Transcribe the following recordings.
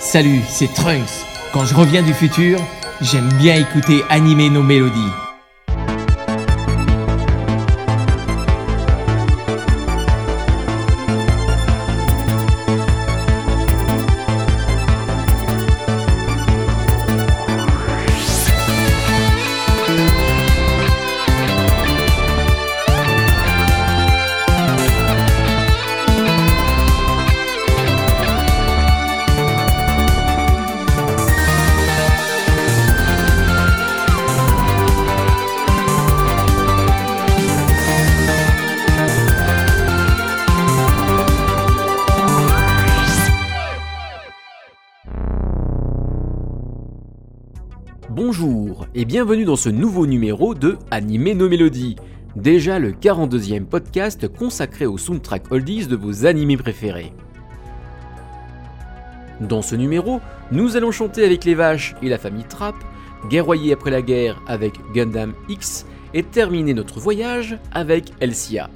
Salut, c'est Trunks. Quand je reviens du futur, j'aime bien écouter animer nos mélodies. Bienvenue dans ce nouveau numéro de Animer nos mélodies, déjà le 42e podcast consacré au soundtrack oldies de vos animés préférés. Dans ce numéro, nous allons chanter avec les vaches et la famille Trapp, guerroyer après la guerre avec Gundam X et terminer notre voyage avec Elsia.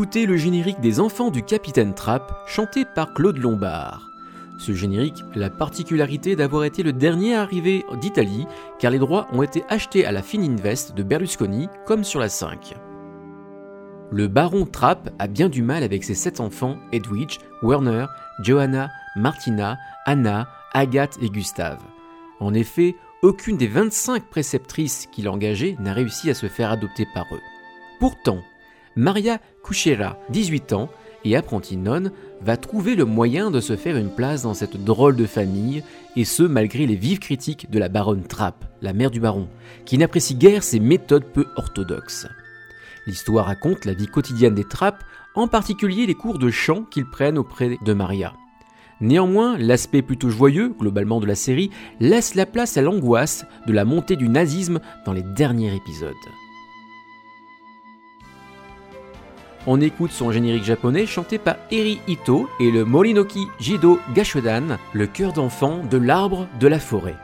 D'écouter le générique des Enfants du Capitaine Trapp, chanté par Claude Lombard. Ce générique a la particularité d'avoir été le dernier arrivé d'Italie, car les droits ont été achetés à la Fininvest de Berlusconi, comme sur la 5. Le baron Trapp a bien du mal avec ses sept enfants, Edwidge, Werner, Johanna, Martina, Anna, Agathe et Gustave. En effet, aucune des 25 préceptrices qu'il engagées n'a réussi à se faire adopter par eux. Pourtant, Maria Kuchera, 18 ans, et apprentie nonne, va trouver le moyen de se faire une place dans cette drôle de famille, et ce malgré les vives critiques de la baronne Trapp, la mère du baron, qui n'apprécie guère ses méthodes peu orthodoxes. L'histoire raconte la vie quotidienne des Trapp, en particulier les cours de chant qu'ils prennent auprès de Maria. Néanmoins, l'aspect plutôt joyeux, globalement, de la série laisse la place à l'angoisse de la montée du nazisme dans les derniers épisodes. On écoute son générique japonais chanté par Eri Ito et le Morinoki Jido Gashodan, le cœur d'enfant de l'arbre de la forêt.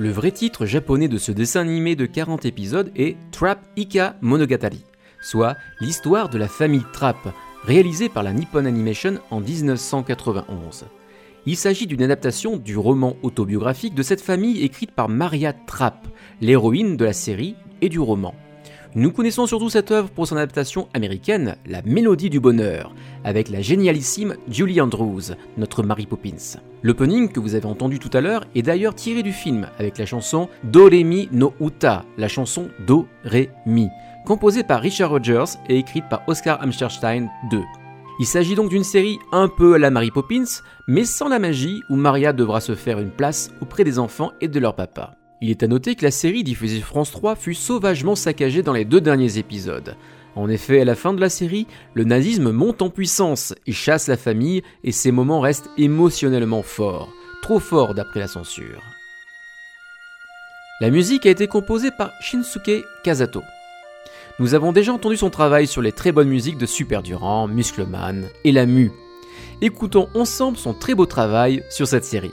Le vrai titre japonais de ce dessin animé de 40 épisodes est Trap Ika Monogatari, soit l'histoire de la famille Trap, réalisée par la Nippon Animation en 1991. Il s'agit d'une adaptation du roman autobiographique de cette famille écrite par Maria Trapp, l'héroïne de la série et du roman. Nous connaissons surtout cette œuvre pour son adaptation américaine, La Mélodie du Bonheur, avec la génialissime Julie Andrews, notre Mary Poppins. L'opening que vous avez entendu tout à l'heure est d'ailleurs tiré du film, avec la chanson Do Re Mi no Uta, la chanson Do Re Mi, composée par Richard Rogers et écrite par Oscar Hammerstein II. Il s'agit donc d'une série un peu à la Mary Poppins, mais sans la magie où Maria devra se faire une place auprès des enfants et de leur papa. Il est à noter que la série diffusée France 3 fut sauvagement saccagée dans les deux derniers épisodes. En effet, à la fin de la série, le nazisme monte en puissance et chasse la famille et ces moments restent émotionnellement forts, trop forts d'après la censure. La musique a été composée par Shinsuke Kazato. Nous avons déjà entendu son travail sur les très bonnes musiques de Super Durand, Muscleman et La Mu. Écoutons ensemble son très beau travail sur cette série.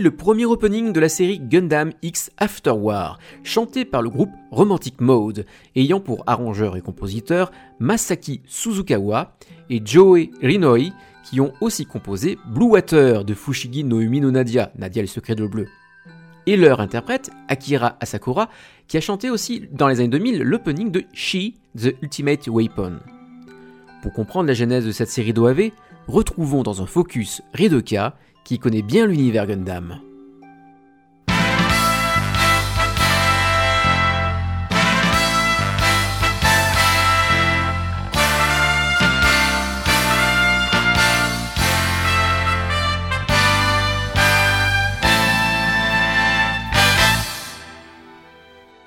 Le premier opening de la série Gundam X After War, chanté par le groupe Romantic Mode, ayant pour arrangeur et compositeur Masaki Suzukawa et Joe Rinoi, qui ont aussi composé Blue Water de Fushigi no Umi no Nadia, Nadia le secret de bleu. Et leur interprète, Akira Asakura, qui a chanté aussi dans les années 2000 l'opening de She, The Ultimate Weapon. Pour comprendre la genèse de cette série d'OAV, retrouvons dans un focus Ridoka, qui connaît bien l'univers Gundam.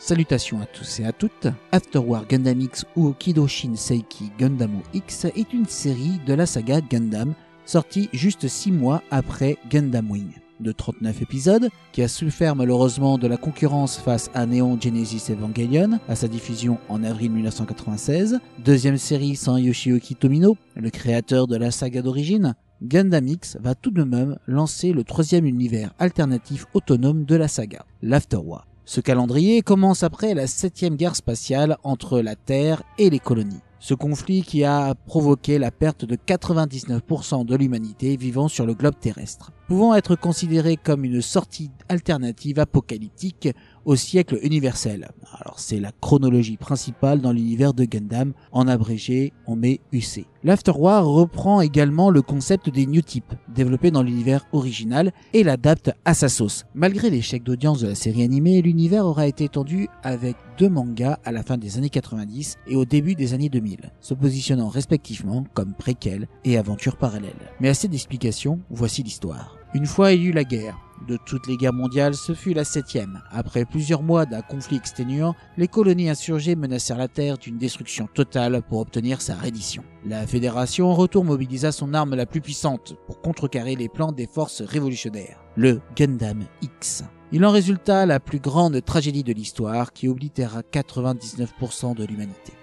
Salutations à tous et à toutes. After War Gundam X ou Kidoshin Seiki Gundam X est une série de la saga Gundam sortie juste 6 mois après Gundam Wing. De 39 épisodes, qui a souffert malheureusement de la concurrence face à Neon Genesis Evangelion à sa diffusion en avril 1996, deuxième série sans Yoshiyuki Tomino, le créateur de la saga d'origine, Gundam X va tout de même lancer le troisième univers alternatif autonome de la saga, l'After War. Ce calendrier commence après la septième guerre spatiale entre la Terre et les colonies. Ce conflit qui a provoqué la perte de 99% de l'humanité vivant sur le globe terrestre, pouvant être considéré comme une sortie alternative apocalyptique au siècle universel. Alors c'est la chronologie principale dans l'univers de Gundam, en abrégé on met UC. L'After War reprend également le concept des New Types, développé dans l'univers original, et l'adapte à sa sauce. Malgré l'échec d'audience de la série animée, l'univers aura été étendu avec deux mangas à la fin des années 90 et au début des années 2000, se positionnant respectivement comme préquel et aventure parallèle. Mais assez d'explications, voici l'histoire. Une fois eut la guerre, de toutes les guerres mondiales, ce fut la septième. Après plusieurs mois d'un conflit exténuant, les colonies insurgées menacèrent la Terre d'une destruction totale pour obtenir sa reddition. La Fédération en retour mobilisa son arme la plus puissante pour contrecarrer les plans des forces révolutionnaires, le Gundam X. Il en résulta la plus grande tragédie de l'histoire qui oblitéra 99% de l'humanité.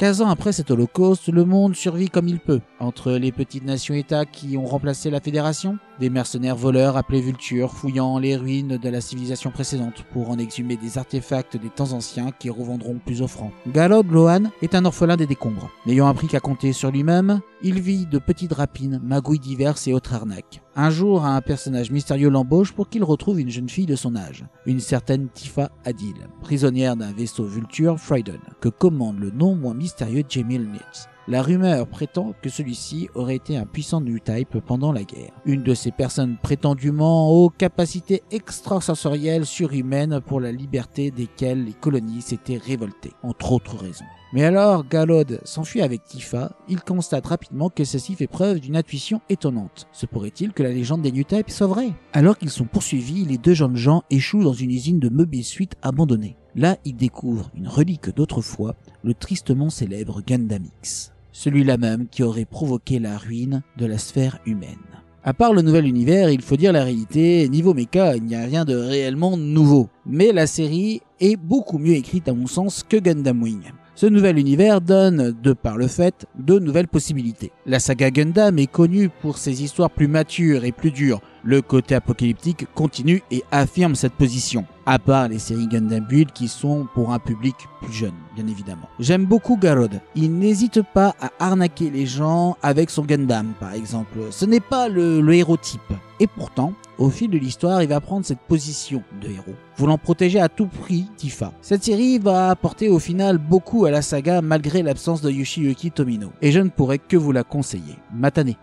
15 ans après cet holocauste, le monde survit comme il peut, entre les petites nations-États qui ont remplacé la Fédération, des mercenaires voleurs appelés vultures fouillant les ruines de la civilisation précédente pour en exhumer des artefacts des temps anciens qui revendront plus offrant. Galod Lohan est un orphelin des décombres. N'ayant appris qu'à compter sur lui-même, il vit de petites rapines, magouilles diverses et autres arnaques. Un jour, un personnage mystérieux l'embauche pour qu'il retrouve une jeune fille de son âge, une certaine Tifa Adil, prisonnière d'un vaisseau vulture Freydon, que commande le non moins mystérieux Jamil Nitz. La rumeur prétend que celui-ci aurait été un puissant new type pendant la guerre. Une de ces personnes prétendument aux capacités extrasensorielles surhumaines pour la liberté desquelles les colonies s'étaient révoltées, entre autres raisons. Mais alors, Galod s'enfuit avec Tifa, il constate rapidement que celle-ci fait preuve d'une intuition étonnante. Se pourrait-il que la légende des New Types soit vraie? Alors qu'ils sont poursuivis, les deux jeunes gens échouent dans une usine de meubles suite abandonnée. Là, ils découvrent une relique d'autrefois, le tristement célèbre Gundam X. Celui-là même qui aurait provoqué la ruine de la sphère humaine. À part le nouvel univers, il faut dire la réalité, niveau mecha, il n'y a rien de réellement nouveau. Mais la série est beaucoup mieux écrite à mon sens que Gundam Wing. Ce nouvel univers donne, de par le fait, de nouvelles possibilités. La saga Gundam est connue pour ses histoires plus matures et plus dures. Le côté apocalyptique continue et affirme cette position. À part les séries Gundam Build qui sont pour un public plus jeune, bien évidemment. J'aime beaucoup Garod. Il n'hésite pas à arnaquer les gens avec son Gundam, par exemple. Ce n'est pas le, le héros type. Et pourtant, au fil de l'histoire, il va prendre cette position de héros, voulant protéger à tout prix Tifa. Cette série va apporter au final beaucoup à la saga malgré l'absence de Yoshiyuki Tomino. Et je ne pourrais que vous la conseiller. Matane.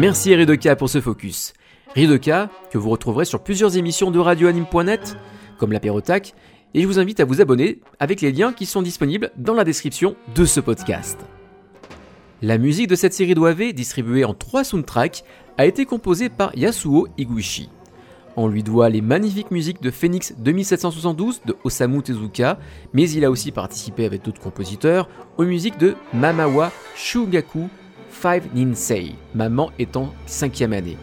Merci Ridoka pour ce focus. Ridoka, que vous retrouverez sur plusieurs émissions de radioanime.net, comme l'apérotac, et je vous invite à vous abonner avec les liens qui sont disponibles dans la description de ce podcast. La musique de cette série d'OAV, distribuée en trois soundtracks, a été composée par Yasuo Iguchi. On lui doit les magnifiques musiques de Phoenix 2772 de Osamu Tezuka, mais il a aussi participé avec d'autres compositeurs aux musiques de Mamawa Shugaku Five Ninsei, maman étant cinquième année.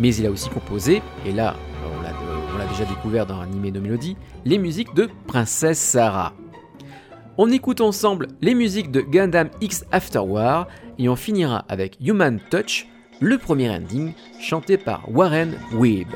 Mais il a aussi composé, et là on l'a déjà découvert dans Anime no Melody, les musiques de Princesse Sarah. On écoute ensemble les musiques de Gundam X After War et on finira avec Human Touch, le premier ending chanté par Warren Weeb.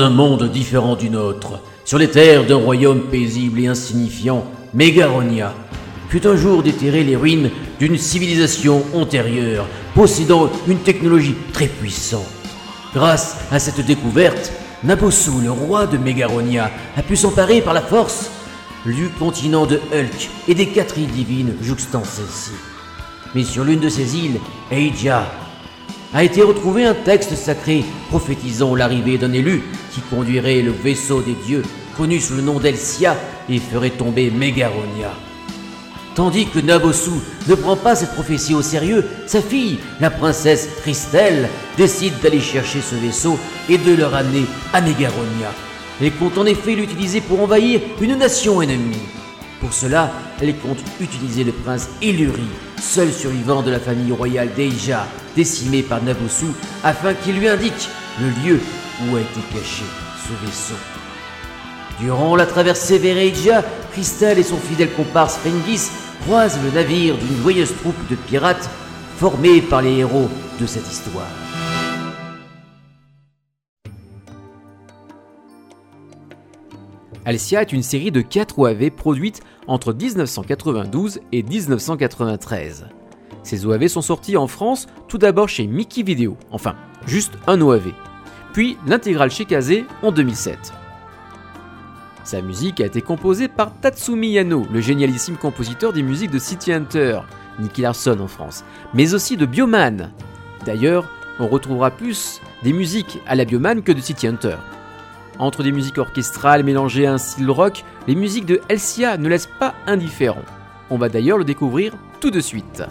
Un monde différent du nôtre, sur les terres d'un royaume paisible et insignifiant, Megaronia fut un jour déterré les ruines d'une civilisation antérieure, possédant une technologie très puissante. Grâce à cette découverte, Nabosu, le roi de Megaronia, a pu s'emparer par la force du continent de Hulk et des quatre îles divines jouxtant celle-ci. Mais sur l'une de ces îles, Eija, a été retrouvé un texte sacré prophétisant l'arrivée d'un élu qui conduirait le vaisseau des dieux, connu sous le nom d'Elsia, et ferait tomber Megaronia. Tandis que Nabosu ne prend pas cette prophétie au sérieux, sa fille, la princesse Christelle, décide d'aller chercher ce vaisseau et de le ramener à Megaronia. Elle compte en effet l'utiliser pour envahir une nation ennemie. Pour cela, elle compte utiliser le prince Illuri, seul survivant de la famille royale d'Eija, décimé par Nabosu, afin qu'il lui indique le lieu où a été caché ce vaisseau. Durant la traversée vers Eija, Christelle et son fidèle comparse Fengis croisent le navire d'une joyeuse troupe de pirates formés par les héros de cette histoire. Alcia est une série de 4 OAV produites entre 1992 et 1993. Ces OAV sont sortis en France tout d'abord chez Mickey Video, enfin, juste un OAV, puis l'intégrale chez Kazé en 2007. Sa musique a été composée par Tatsumi Yano, le génialissime compositeur des musiques de City Hunter, Nicky Larson en France, mais aussi de Bioman. D'ailleurs, on retrouvera plus des musiques à la Bioman que de City Hunter. Entre des musiques orchestrales mélangées à un style rock, les musiques de Elsia ne laissent pas indifférent. On va d'ailleurs le découvrir tout de suite.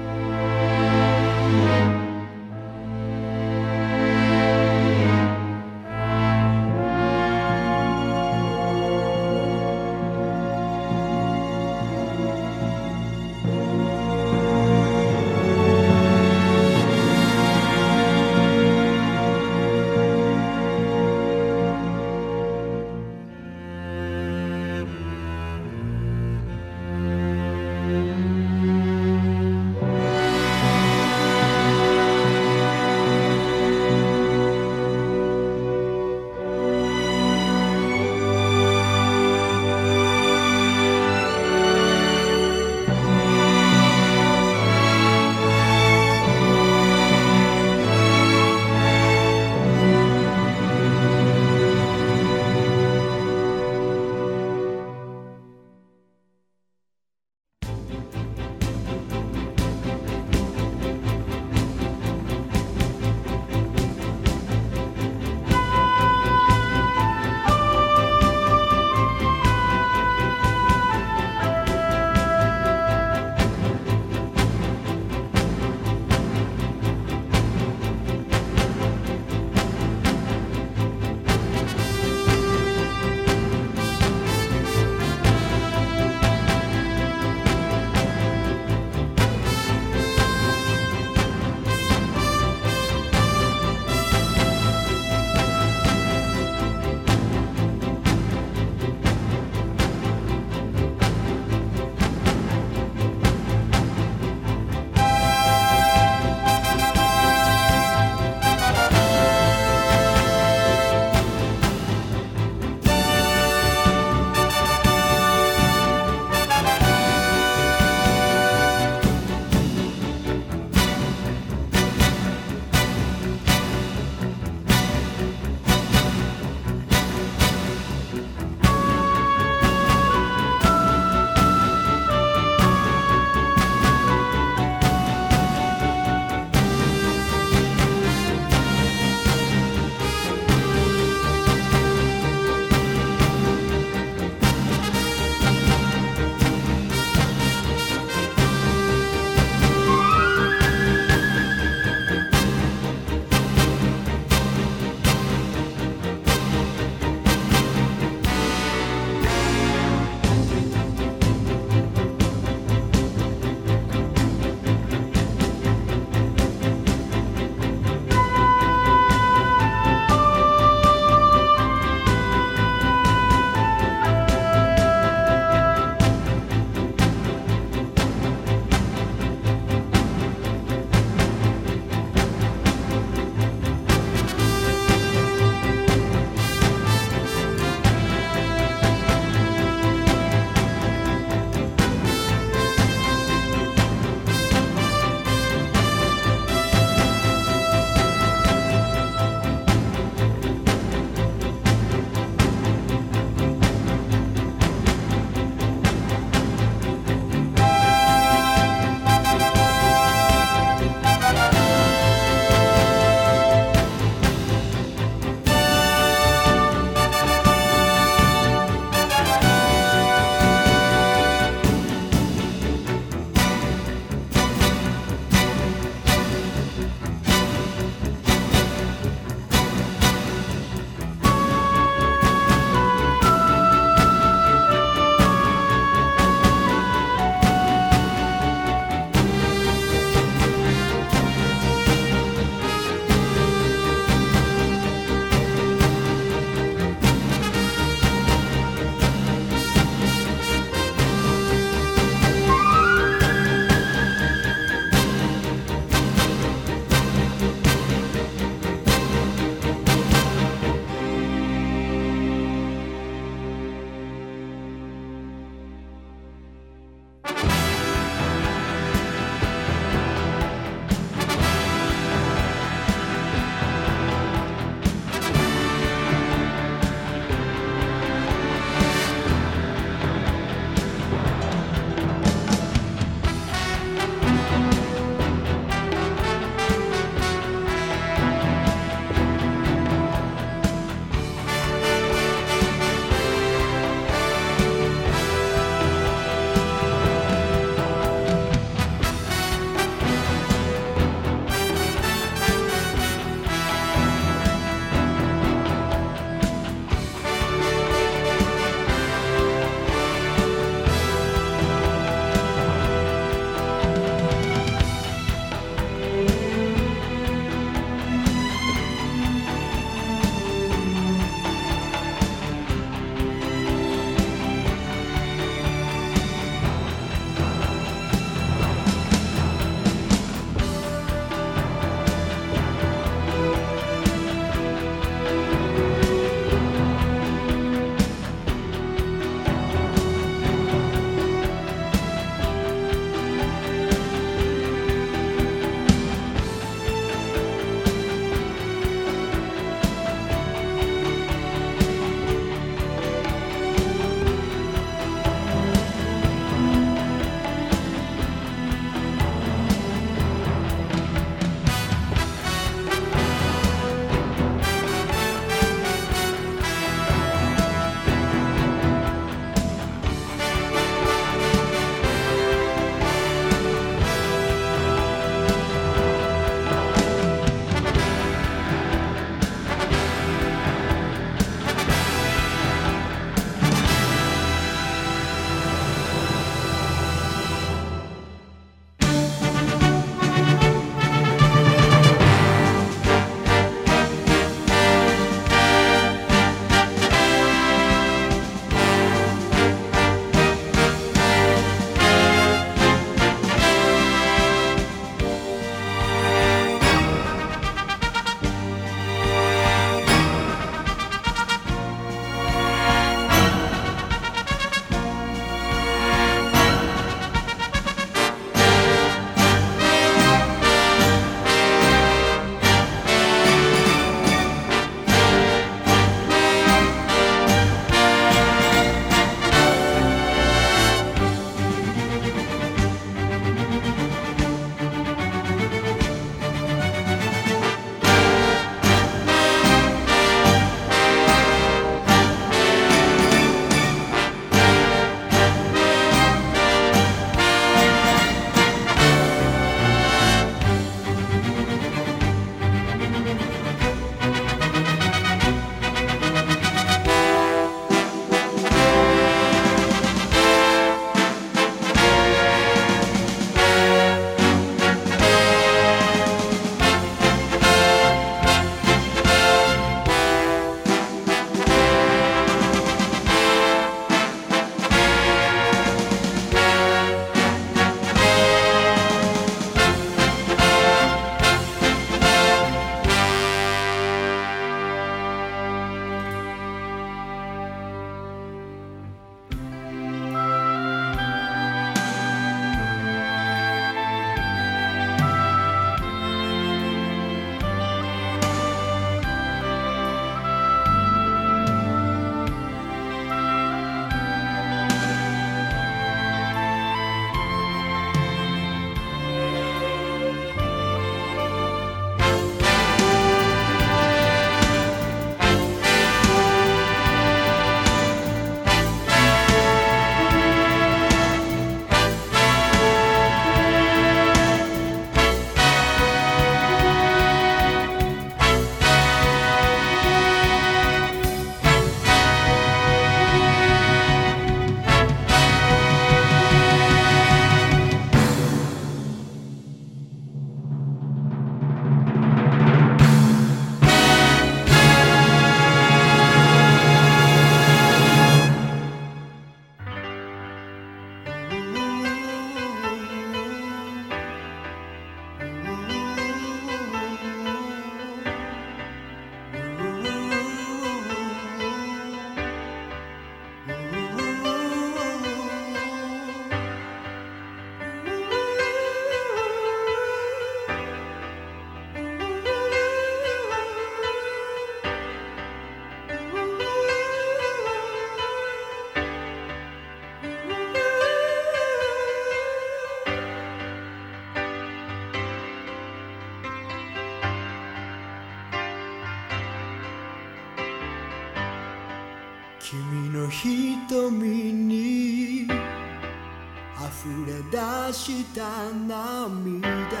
した涙が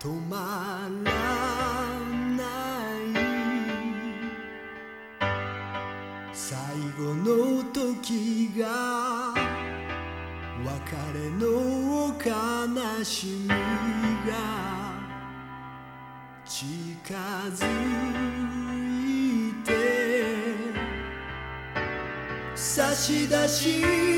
止まらない最後の時が別れの悲しみが近づいて差し出し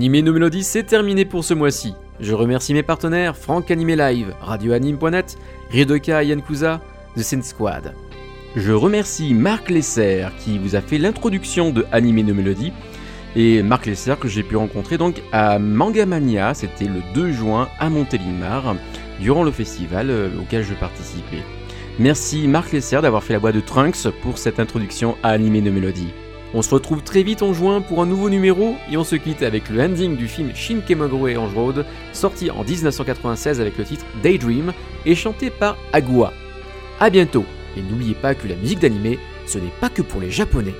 Animé nos mélodies, c'est terminé pour ce mois-ci. Je remercie mes partenaires Franck Animé Live, RadioAnime.net, Ryodoka Yankuza, The Sin Squad. Je remercie Marc Lesser qui vous a fait l'introduction de Animé nos mélodies et Marc Lesser que j'ai pu rencontrer donc à Mangamania, c'était le 2 juin à Montélimar durant le festival euh, auquel je participais. Merci Marc Lesser d'avoir fait la voix de Trunks pour cette introduction à Animé nos mélodies. On se retrouve très vite en juin pour un nouveau numéro et on se quitte avec le ending du film Shin Kemogure Ange Road, sorti en 1996 avec le titre Daydream et chanté par Agua. A bientôt et n'oubliez pas que la musique d'animé, ce n'est pas que pour les japonais.